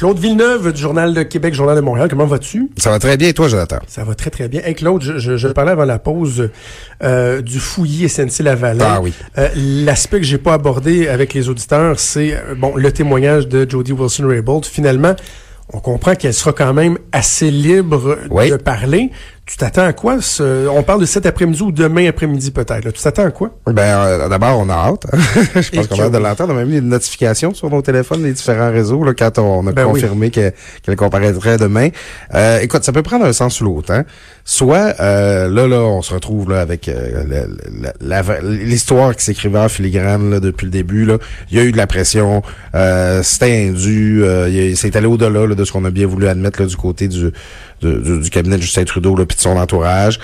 Claude Villeneuve du Journal de Québec, Journal de Montréal, comment vas-tu? Ça va très bien, et toi, Jonathan? Ça va très, très bien. Hey, Claude, je, je, je parlais avant la pause euh, du fouillis SNC-Lavalin. Ah oui. Euh, L'aspect que j'ai pas abordé avec les auditeurs, c'est euh, bon le témoignage de Jody Wilson-Raybould. Finalement, on comprend qu'elle sera quand même assez libre Oui. de parler. Tu t'attends à quoi? ce- on parle de cet après-midi ou demain après-midi peut-être. Tu t'attends à quoi? Ben, euh, d'abord, on a hâte. hein. Je pense qu'on a hâte de l'entendre. On a même eu une notification sur nos téléphones, les différents réseaux, là, quand on a Ben oui. confirmé que- qu'elle comparaîtrait demain. Euh, écoute, ça peut prendre un sens ou l'autre. Hein. Soit, euh, là, là, on se retrouve là avec euh, l'histoire qui s'écrivait en filigrane là, depuis le début. Là. Il y a eu de la pression, euh, c'était indu, euh, c'est allé au-delà là, de ce qu'on a bien voulu admettre là, du côté du, du, du cabinet de Justin Trudeau là, de son entourage.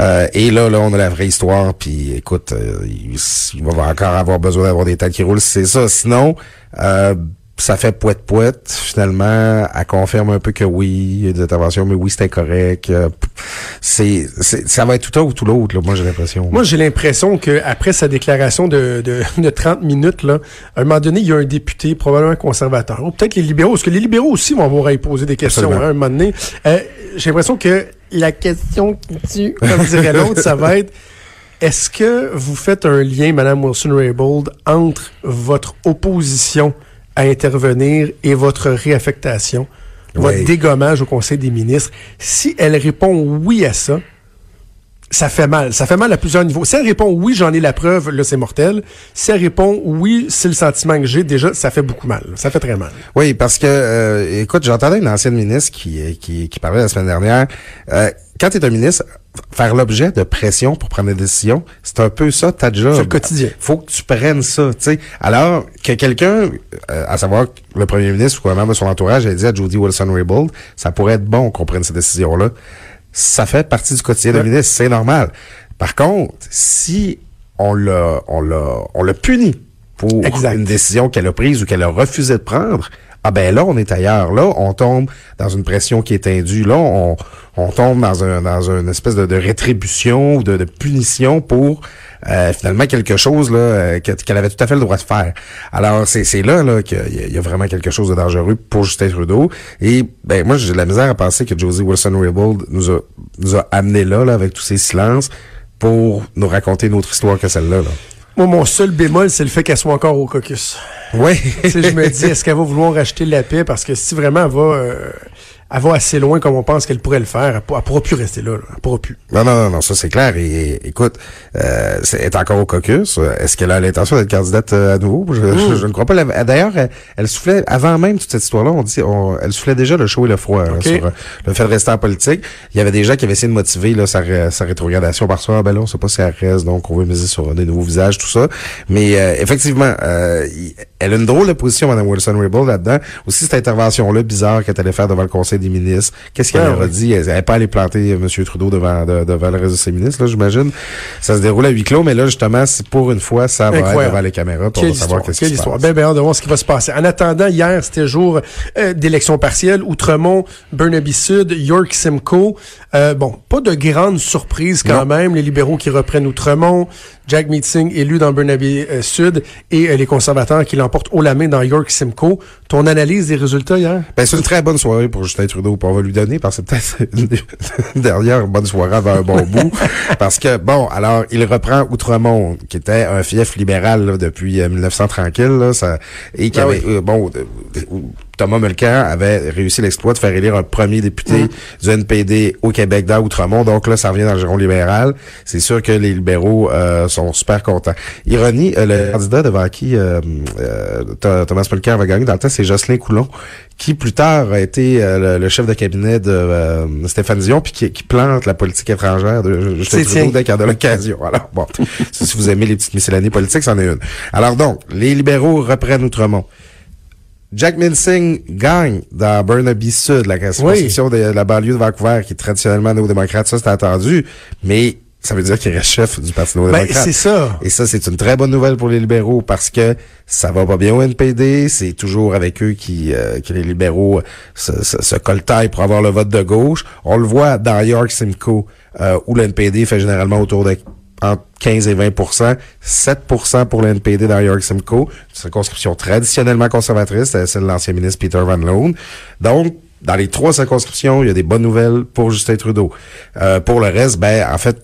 Euh, et là, là, on a la vraie histoire. Puis, écoute, euh, il, il va encore avoir besoin d'avoir des têtes qui roulent, c'est ça. Sinon, euh, ça fait poète poète. Finalement, elle confirme un peu que oui, il y a des interventions, mais oui, c'était correct. Euh, c'est, c'est, ça va être tout un ou tout l'autre. Là, moi, j'ai l'impression. Moi, j'ai l'impression que après sa déclaration de, de, de 30 minutes, là, à un moment donné, il y a un député, probablement conservateur, ou peut-être les libéraux, parce que les libéraux aussi vont avoir à y poser des questions hein, à un moment donné. Euh, j'ai l'impression que la question qui tue, comme dirait l'autre, ça va être est-ce que vous faites un lien, Madame Wilson-Raybould, entre votre opposition à intervenir et votre réaffectation, votre dégommage au Conseil des ministres? Si elle répond oui à ça, ça fait mal. Ça fait mal à plusieurs niveaux. Si elle répond oui, j'en ai la preuve, là, c'est mortel. Si elle répond oui, c'est le sentiment que j'ai, déjà, ça fait beaucoup mal. Ça fait très mal. Oui, parce que, euh, écoute, j'entendais une ancienne ministre qui, euh, qui, qui parlait la semaine dernière. Euh, quand tu es un ministre, faire l'objet de pression pour prendre des décisions, c'est un peu ça ta job. C'est le quotidien. Faut que tu prennes ça, tu sais. Alors que quelqu'un, euh, à savoir le premier ministre ou de son entourage, a dit à Jody Wilson-Raybould, ça pourrait être bon qu'on prenne ces décisions-là. Ça fait partie du quotidien d'un Ouais. ministre, c'est normal. Par contre, si on l'a, on l'a, on l'a puni pour Exact. une décision qu'elle a prise ou qu'elle a refusé de prendre, ah ben là, on est ailleurs. Là, on tombe dans une pression qui est indue. Là, on, on tombe dans un dans une espèce de, de rétribution ou de, de punition pour euh, finalement quelque chose là euh, que- qu'elle avait tout à fait le droit de faire. Alors c'est c'est là là qu'il y, a- vraiment quelque chose de dangereux pour Justin Trudeau. Et ben moi j'ai de la misère à penser que Josie Wilson-Raybould nous a nous a amené là, là avec tous ces silences pour nous raconter une autre histoire que celle-là. Là. Moi, mon seul bémol, c'est le fait qu'elle soit encore au caucus. Oui. je me dis, est-ce qu'elle va vouloir racheter la paix? Parce que si vraiment elle va, euh, elle va assez loin comme on pense qu'elle pourrait le faire, elle, elle pourra plus rester là. là. Elle pourra plus. Non, non, non, non, ça c'est clair. Et, écoute, euh, c'est- elle est encore au caucus. Est-ce qu'elle a l'intention d'être candidate euh, à nouveau? Je, je- je ne crois pas. D'ailleurs, elle, elle soufflait, avant même toute cette histoire-là, on dit, on- elle soufflait déjà le chaud et le froid Ok. sur euh, le fait de rester en politique. Il y avait des gens qui avaient essayé de motiver là, sa, sa rétrogradation par ça. Ah, ben là, on sait pas si elle reste, donc on veut miser sur des nouveaux visages, tout ça. Mais euh, effectivement, euh, elle a une drôle de position, Mme Wilson-Raybould, là-dedans. Aussi, cette intervention-là bizarre qu'elle allait faire devant le Conseil des ministres. Qu'est-ce qu'elle leur a dit? Elle n'allait pas aller planter M. Trudeau devant, de- devant le reste de ses ministres, là, j'imagine. Ça se déroule à huis clos, mais là, justement, c'est pour une fois, ça va être Incroyable. devant les caméras pour Quelle savoir qu'est-ce quelle qui se histoire. passe. Ben, ben, hâte de voir ce qui va se passer. En attendant, hier, c'était jour euh, d'élection partielle. Outremont, Burnaby Sud, York Simcoe. Euh, bon, pas de grande surprise quand Non. même. Les libéraux qui reprennent Outremont, Jack Meeting élu dans Burnaby euh, Sud et euh, les conservateurs qui l'emportent haut la main dans York Simcoe. Ton analyse des résultats hier? Ben, c'est une très bonne soirée pour Justin Trudeau. puis On va lui donner, parce que c'est peut-être une, dernière bonne soirée avant un bon bout. Parce que, bon, alors, il reprend Outremont, qui était un fief libéral là, depuis euh, 1900 tranquille, là, ça, et qui Ah avait, euh, bon, euh, euh, Thomas Mulcair avait réussi l'exploit de faire élire un premier député du NPD au Québec dans Outremont. Donc là, ça revient dans le giron libéral. C'est sûr que les libéraux euh, sont super contents. Ironie, euh, le candidat devant qui euh, euh, Th- Thomas Mulcair va gagner dans le temps, c'est Jocelyn Coulon, qui plus tard a été le, le chef de cabinet de Stéphane Dion, puis qui, qui plante la politique étrangère de Justin Trudeau dès qu'il a l'occasion. Alors, bon, si vous aimez les petites miscellanies politiques, c'en est une. Alors donc, les libéraux reprennent Outremont. Jack Minsing gagne dans Burnaby Sud, la circonscription de la banlieue de Vancouver, qui est traditionnellement néo-démocrate. Ça, c'était attendu. Mais ça veut dire qu'il reste chef du Parti Ben, néo-démocrate. c'est ça. Et ça, c'est une très bonne nouvelle pour les libéraux parce que ça va pas bien au NPD. C'est toujours avec eux qui, euh, que les libéraux se, se, se coltaillent pour avoir le vote de gauche. On le voit dans York Simcoe, euh, où le NPD fait généralement autour de entre 15 et 20% 7% pour le NPD dans York Simcoe, une circonscription traditionnellement conservatrice, c'est celle de l'ancien ministre Peter Van Loon. Donc, dans les trois circonscriptions, il y a des bonnes nouvelles pour Justin Trudeau. Euh, pour le reste, ben en fait,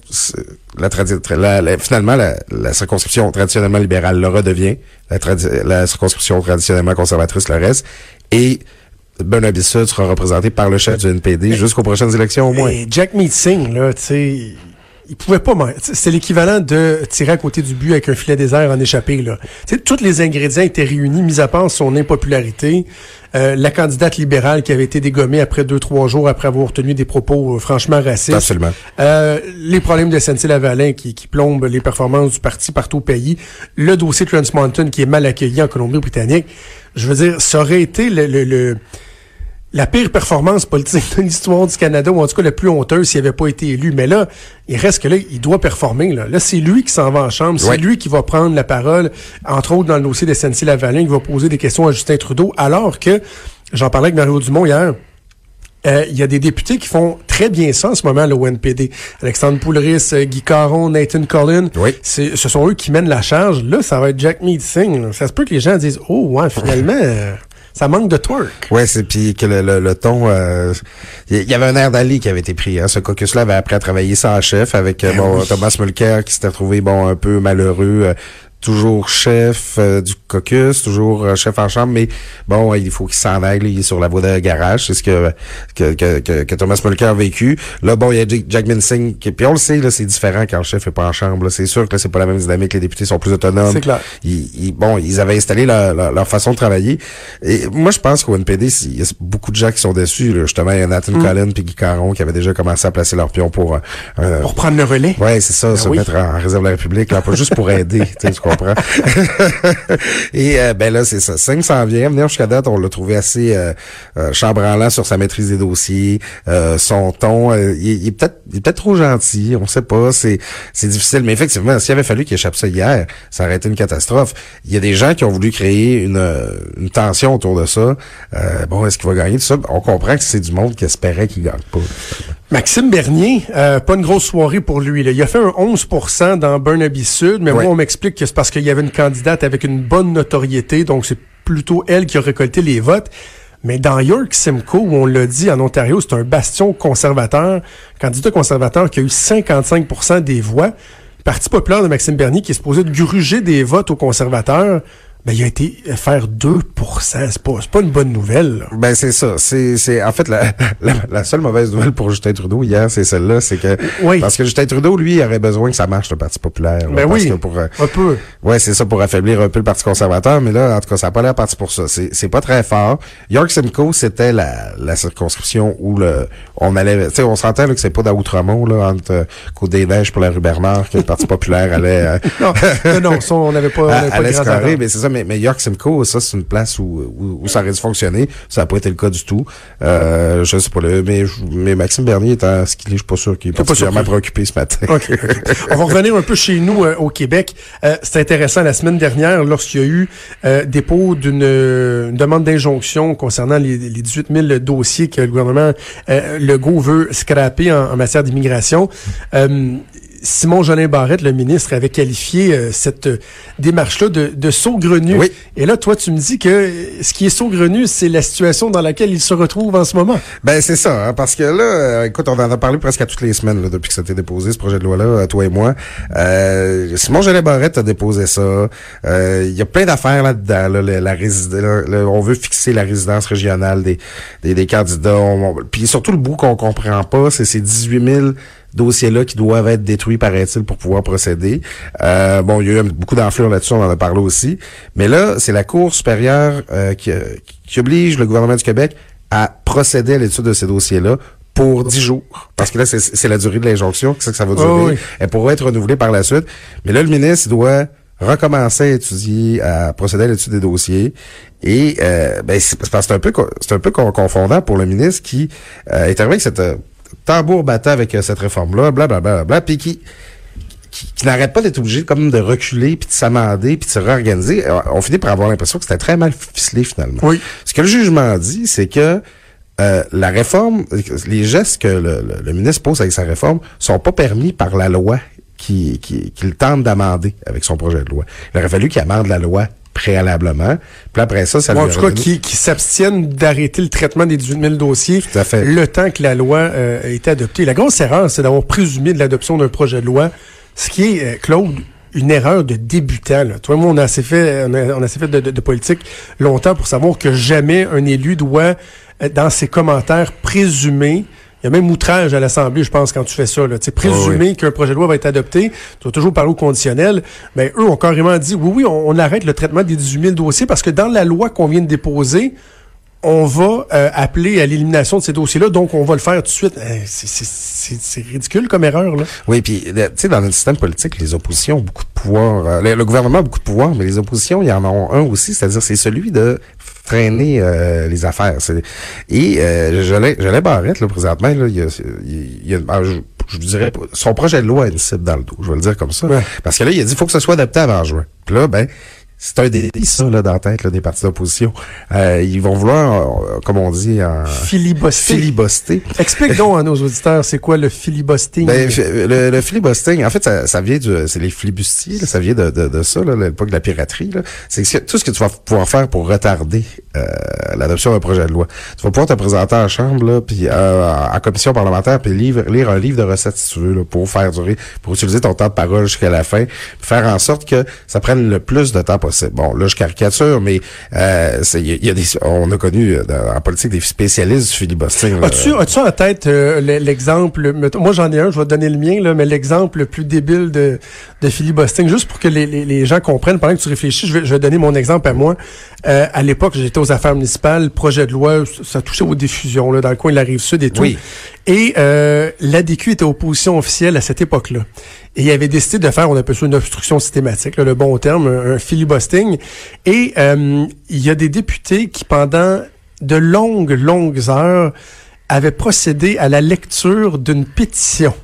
la, la- la- finalement, la, la circonscription traditionnellement libérale le redevient, la, la circonscription traditionnellement conservatrice le reste, et Burnaby Sud sera représenté par le chef du NPD jusqu'aux prochaines élections au moins. Et Jack Meeting, là, tu sais, il pouvait pas. C'est l'équivalent de tirer à côté du but avec un filet désert en échappé. Là. Tu sais, tous les ingrédients étaient réunis, mis à part son impopularité. Euh, la candidate libérale qui avait été dégommée après deux, trois jours après avoir tenu des propos euh, franchement racistes. Absolument. Euh, les problèmes de SNC-Lavalin qui, qui plombent les performances du parti partout au pays. Le dossier Trans Mountain qui est mal accueilli en Colombie-Britannique. Je veux dire, ça aurait été le, le, le- la pire performance politique de l'histoire du Canada, ou en tout cas la plus honteuse s'il n'avait pas été élu. Mais là, il reste que là, il doit performer. Là, là c'est lui qui s'en va en chambre. C'est Ouais. lui qui va prendre la parole, entre autres dans le dossier de SNC-Lavalin, qui va poser des questions à Justin Trudeau, alors que, j'en parlais avec Mario Dumont hier, euh, il y a des députés qui font très bien ça en ce moment, le NPD. Alexandre Poulris, euh, Guy Caron, Nathan Collin. Oui. Ce sont eux qui mènent la charge. Là, ça va être Jack Mead Singh. là. Ça se peut que les gens disent, oh, ouais, finalement, euh, ça manque de twerk. Ouais, c'est puis que le, le, le ton, euh, il y avait un air d'Ali qui avait été pris. Hein. Ce caucus-là avait appris à travailler sans chef avec euh, bon Thomas Mulcair qui s'était trouvé bon un peu malheureux. Toujours chef euh, du caucus, toujours euh, chef en chambre, mais bon, il faut qu'il s'en aille, là, il est sur la voie de garage, c'est ce que que, que, que, Thomas Mulcair a vécu. Là, bon, il y a Jack- Minsing, qui, puis on le sait, là, c'est différent quand le chef est pas en chambre. là. C'est sûr que là, c'est pas la même dynamique, les députés sont plus autonomes. C'est clair. Ils, ils- bon, ils avaient installé leur, leur, leur façon de travailler. Et moi, je pense qu'au NPD, il y a beaucoup de gens qui sont déçus. Là. Justement, il y a Nathan Mm. Collin puis Guy Caron qui avaient déjà commencé à placer leur pion pour... euh, Pour prendre le relais. Ouais, c'est ça, se oui. mettre en réserve de la République, là, pas juste pour aider, tu Et euh, ben là, c'est ça. 500 vient. Venir jusqu'à date, on l'a trouvé assez euh, euh, chambranlant sur sa maîtrise des dossiers, euh, son ton. euh, il, est- peut-être il est peut-être trop gentil, on sait pas. C'est c'est difficile, mais effectivement, s'il avait fallu qu'il échappe ça hier, ça aurait été une catastrophe. Il y a des gens qui ont voulu créer une, une tension autour de ça. Bon, est-ce qu'il va gagner tout ça? On comprend que c'est du monde qui espérait qu'il gagne pas. Maxime Bernier, euh, pas une grosse soirée pour lui. Là. Il a fait un 11% dans Burnaby Sud, mais moi, on m'explique que c'est parce qu'il y avait une candidate avec une bonne notoriété, donc c'est plutôt elle qui a récolté les votes. Mais dans York Simcoe, où on l'a dit, en Ontario, c'est un bastion conservateur, candidat conservateur qui a eu 55% des voix. Le Parti populaire de Maxime Bernier, qui est supposé de gruger des votes aux conservateurs, ben, il a été faire 2 C'est pas, c'est pas une bonne nouvelle. là. Ben c'est ça. C'est c'est en fait la, la, la seule mauvaise nouvelle pour Justin Trudeau hier, c'est celle-là, c'est que Oui. parce que Justin Trudeau lui il aurait besoin que ça marche le Parti populaire. là, Ben parce oui, que pour euh, un peu. Ouais, c'est ça pour affaiblir un peu le Parti conservateur, mais là, en tout cas, ça n'a pas l'air parti pour ça. C'est, c'est pas très fort. York Simcoe, c'était la, la circonscription où le, on allait, tu sais, on s'entend que c'est pas d'Outremont, là, entre euh, Côte-des-Neiges pour la rue Bernard, que le Parti populaire allait, euh, Non, non, non, ça, on n'avait pas, on pas mais c'est ça, mais, mais York Simcoe, ça, c'est une place où, où, où ça aurait dû fonctionner. Ça n'a pas été le cas du tout. Euh, je sais pas, là, mais, mais Maxime Bernier étant ce qu'il est, je suis pas sûr qu'il est pas particulièrement préoccupé ce matin. OK, OK. On va revenir un peu chez nous euh, au Québec. Euh, c'est intéressant, la semaine dernière, lorsqu'il y a eu euh, dépôt d'une une demande d'injonction concernant les, les 18 000 dossiers que le gouvernement euh, Legault veut scraper en, en matière d'immigration, euh, Simon Jolin Barrette, le ministre, avait qualifié euh, cette euh, démarche-là de, de saugrenu. Oui. Et là, toi, tu me dis que ce qui est saugrenu, c'est la situation dans laquelle il se retrouve en ce moment. Ben c'est ça, hein, parce que là, euh, écoute, on en a parlé presque à toutes les semaines là, depuis que ça a été déposé, ce projet de loi-là, euh, toi et moi. Euh, Simon Gelé Barrette a déposé ça. Euh, Il y a plein d'affaires là-dedans. Là, la, là, là, on veut fixer la résidence régionale des, des, des candidats. On- on- puis surtout le bout qu'on comprend pas, c'est ces 18 000 dossiers-là qui doivent être détruits, paraît-il, pour pouvoir procéder. Euh, bon, il y a eu beaucoup d'enflure là-dessus, on en a parlé aussi. Mais là, c'est la Cour supérieure euh, qui, qui oblige le gouvernement du Québec à procéder à l'étude de ces dossiers-là pour 10 jours. Parce que là, c'est- la durée de l'injonction, c'est ça que ça va durer. Oh oui. Elle pourra être renouvelée par la suite. Mais là, le ministre doit recommencer à étudier, à procéder à l'étude des dossiers. Et euh, ben, c'est un peu c'est un peu con- confondant pour le ministre qui euh, est arrivé avec cette euh, tambour battant avec euh, cette réforme-là, blablabla, bla, puis qui, qui, qui n'arrête pas d'être obligé comme de reculer, puis de s'amender, puis de se réorganiser. Euh, On finit par avoir l'impression que c'était très mal ficelé finalement. Oui. Ce que le jugement dit, c'est que euh, la réforme, les gestes que le, le- le ministre pose avec sa réforme sont pas permis par la loi qui- qui- qu'il tente d'amender avec son projet de loi. Il aurait fallu qu'il amende la loi préalablement. Puis après ça, ça Ou en tout cas, qui, qui s'abstiennent d'arrêter le traitement des 18 000 dossiers Tout à fait. le temps que la loi euh, a été adoptée. La grosse erreur, c'est d'avoir présumé de l'adoption d'un projet de loi, ce qui est, euh, Claude, une erreur de débutant. Là. Toi moi, on a assez fait, on a, on a assez fait de, de- de politique longtemps pour savoir que jamais un élu doit, euh, dans ses commentaires, présumer il y a même outrage à l'Assemblée, je pense, quand tu fais ça. Là. Tu sais, présumer qu'un projet de loi va être adopté, tu vas toujours parler au conditionnel. Mais eux ont carrément dit, oui, oui, on, on arrête le traitement des 18 000 dossiers parce que dans la loi qu'on vient de déposer, on va euh, appeler à l'élimination de ces dossiers-là, donc on va le faire tout de suite. Euh, c'est- ridicule comme erreur, là. Oui, puis le- tu sais, dans notre système politique, les oppositions ont beaucoup de pouvoir. Euh, le, le gouvernement a beaucoup de pouvoir, mais les oppositions, il y en ont un aussi, c'est-à-dire c'est celui de freiner euh, les affaires. Et euh, je l'ai je l'ai Barrette, là, présentement, là, il y a, il y a- ah, je, je vous dirais, son projet de loi a une cible dans le dos, je vais le dire comme ça. Ouais. Parce que là, il a dit, il faut que ce soit adapté avant juin. Puis là, ben, c'est un délit, ça, là, dans la tête là, des partis d'opposition. Euh, ils vont vouloir, euh, comme on dit, en Filibuster. filibuster. Explique donc à nos auditeurs, c'est quoi le filibusting? Ben, le, le en fait, ça, ça vient du, c'est les flibustiers, là, ça vient de, de, de ça, là, l'époque de la piraterie. C'est tout ce que tu vas pouvoir faire pour retarder euh, l'adoption d'un projet de loi. Tu vas pouvoir te présenter en chambre, là, puis euh, en commission parlementaire, puis lire, lire un livre de recettes si tu veux, là, pour faire durer, pour utiliser ton temps de parole jusqu'à la fin, puis faire en sorte que ça prenne le plus de temps possible. Bon, là, je caricature, mais euh, il y, a- des, on a connu euh, dans- en politique des spécialistes du filibustering. As-tu as en tête euh, le- l'exemple, moi j'en ai un, je vais te donner le mien, là, mais l'exemple le plus débile de, de filibustering, juste pour que les, les, les gens comprennent, pendant que tu réfléchis, je vais, je vais donner mon exemple à moi. Euh, à l'époque, j'étais aux affaires municipales, projet de loi, ça touchait aux diffusions, là, dans le coin de la Rive-Sud et tout. Oui. Et euh, l'ADQ était opposition officielle à cette époque-là. Et il avait décidé de faire, on appelle ça une obstruction systématique, là, le bon terme, un, un filibustering. Et euh, il y a des députés qui, pendant de longues, longues heures, avaient procédé à la lecture d'une pétition.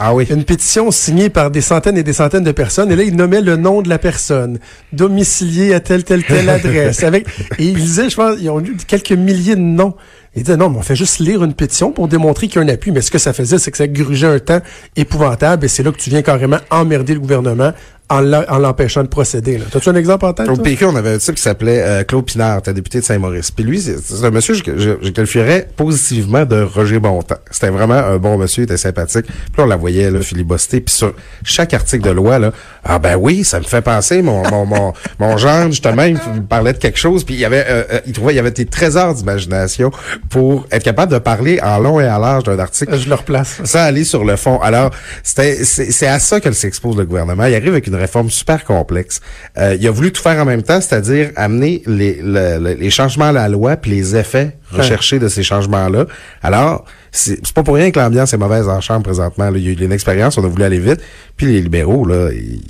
Ah oui. Une pétition signée par des centaines et des centaines de personnes. Et là, ils nommaient le nom de la personne, domicilié à telle, telle, telle adresse. Avec, et ils disaient, je pense, ils ont eu quelques milliers de noms. Ils disaient, non, mais on fait juste lire une pétition pour démontrer qu'il y a un appui. Mais ce que ça faisait, c'est que ça grugeait un temps épouvantable. Et c'est là que tu viens carrément emmerder le gouvernement en en l'empêchant de procéder. T'as-tu un exemple en tête? Au? PQ, on avait un type qui s'appelait euh, Claude Pinard, était député de Saint-Maurice. Puis lui, c'est un monsieur que je, je qualifierais positivement de Roger Bontemps. C'était vraiment un bon monsieur, il était sympathique. Puis là, on la voyait là, filibuster. Puis sur chaque article de loi, là, ah ben oui, ça me fait penser, mon mon mon, mon genre, justement, il me parlait de quelque chose. Puis il y avait, euh, euh, il trouvait, il y avait des trésors d'imagination pour être capable de parler en long et à large d'un article Je le replace. sans aller sur le fond. Alors, c'était, c'est à ça que s'expose le gouvernement. Il arrive avec une réforme super complexe. Euh, il a voulu tout faire en même temps, c'est-à-dire amener les, le- le- les changements à la loi puis les effets recherchés de ces changements-là. Alors, c'est, pas pour rien que l'ambiance est mauvaise en chambre présentement. là. Il y a eu une expérience, on a voulu aller vite. Puis les libéraux, là, ils,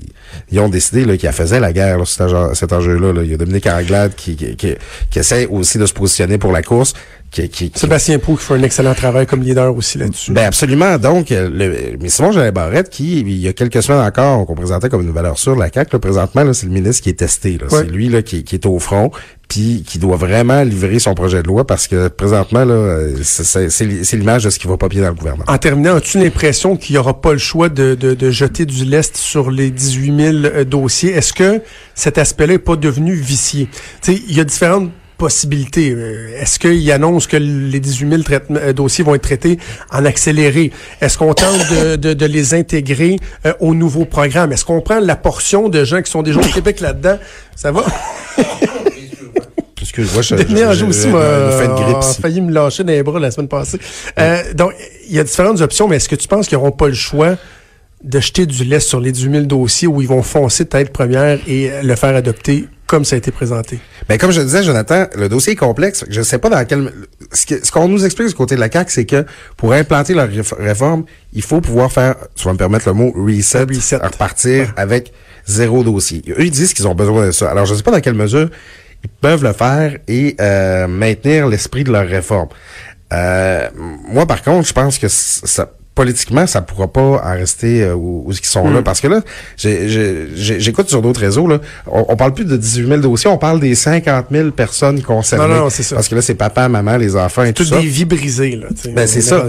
ils ont décidé là, qu'ils faisaient la guerre, là, cet, enjeu- cet enjeu-là. là. Il y a Dominique Anglade qui, qui, qui, qui essaie aussi de se positionner pour la course. Qui, qui, qui- Sébastien Pou qui fait un excellent travail comme leader aussi là-dessus. ben absolument. Donc, euh, le, mais Simon Jean Barrette, qui, il y a quelques semaines encore, qu'on présentait comme une valeur sûre de la CAQ, là, présentement, là, c'est le ministre qui est testé. là. Ouais. C'est lui là, qui, qui est au front, puis qui doit vraiment livrer son projet de loi parce que présentement, là, c'est- c'est c'est li- c'est l'image de ce qui va pas bien dans le gouvernement. En terminant, as-tu l'impression qu'il n'y aura pas le choix de, de, de jeter du lest sur les 18 000 euh, dossiers? Est-ce que cet aspect-là n'est pas devenu vicié? Tu sais, il y a différentes possibilités. Euh, Est-ce qu'il annonce que les 18 000 traitements- euh, dossiers vont être traités en accéléré? Est-ce qu'on tente de, de, de les intégrer euh, au nouveau programme? Est-ce qu'on prend la portion de gens qui sont déjà au Québec là-dedans? Ça va? Excuse-moi, je, Denis Anjou aussi une m'a fin de grippe a ici. failli me lâcher dans les bras la semaine passée. Euh, donc, il y a différentes options, mais est-ce que tu penses qu'ils n'auront pas le choix de jeter du lait sur les 18 000 dossiers où ils vont foncer tête première et euh, le faire adopter comme ça a été présenté? Ben, comme je disais, Jonathan, le dossier est complexe. Je ne sais pas dans quel... Ce qu'on nous explique du côté de la CAQ, c'est que pour implanter leur réf- réforme, il faut pouvoir faire, tu vas me permettre le mot, reset, Reset. repartir avec zéro dossier. Eux, ils disent qu'ils ont besoin de ça. Alors, je ne sais pas dans quelle mesure ils peuvent le faire et euh, maintenir l'esprit de leur réforme. Euh, moi, par contre, je pense que ça politiquement, ça pourra pas en rester euh, où, où ils sont là. Parce que là, j'écoute sur d'autres réseaux, là, on, on parle plus de 18 000 dossiers, on parle des 50 000 personnes concernées. Non, non, c'est ça. Parce que là, c'est papa, maman, les enfants et tout Toutes ça. des vies brisées, là. Ben, c'est ça.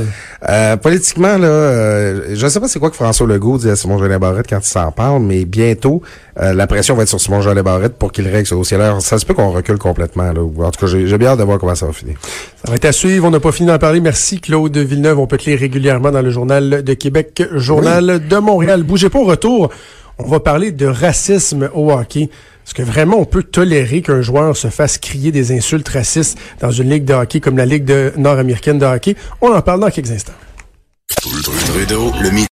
Euh, politiquement, là, euh, je sais pas c'est quoi que François Legault dit à Simon Jolin Barrette quand il s'en parle, mais bientôt, euh, la pression va être sur Simon Jolin Barrette pour qu'il règle ce dossier-là. Ça se peut qu'on recule complètement, là. En tout cas, j'ai j'ai bien hâte de voir comment ça va finir. Ça va être à suivre. On n'a pas fini d'en parler. Merci, Claude Villeneuve. On peut te lire régulièrement dans le Journal de Québec, Journal de Montréal. Bougez pas au retour. On va parler de racisme au hockey. Est-ce que vraiment on peut tolérer qu'un joueur se fasse crier des insultes racistes dans une ligue de hockey comme la Ligue de- nord-américaine de hockey? On en parle dans quelques instants. Trudeau, le midi.